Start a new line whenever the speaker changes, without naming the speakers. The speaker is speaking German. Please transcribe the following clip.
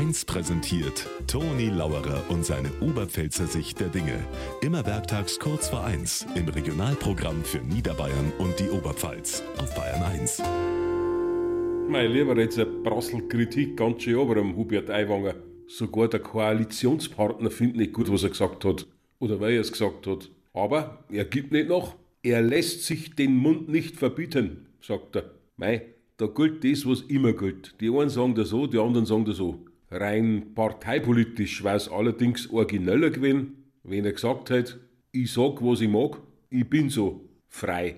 1 präsentiert Toni Lauerer und seine Oberpfälzer Sicht der Dinge. Immer werktags kurz vor 1 im Regionalprogramm für Niederbayern und die Oberpfalz auf Bayern 1.
Mein Lieber, jetzt prasselt Kritik ganz schön aber am Hubert Aiwanger. Sogar der Koalitionspartner findet nicht gut, was er gesagt hat. Oder weil er es gesagt hat. Aber er gibt nicht nach. Er lässt sich den Mund nicht verbieten, sagt er. Mei, da gilt das, was immer gilt. Die einen sagen das so, die anderen sagen das so. Rein parteipolitisch war es allerdings origineller gewesen, wenn er gesagt hat, ich sag, was ich mag, ich bin so frei.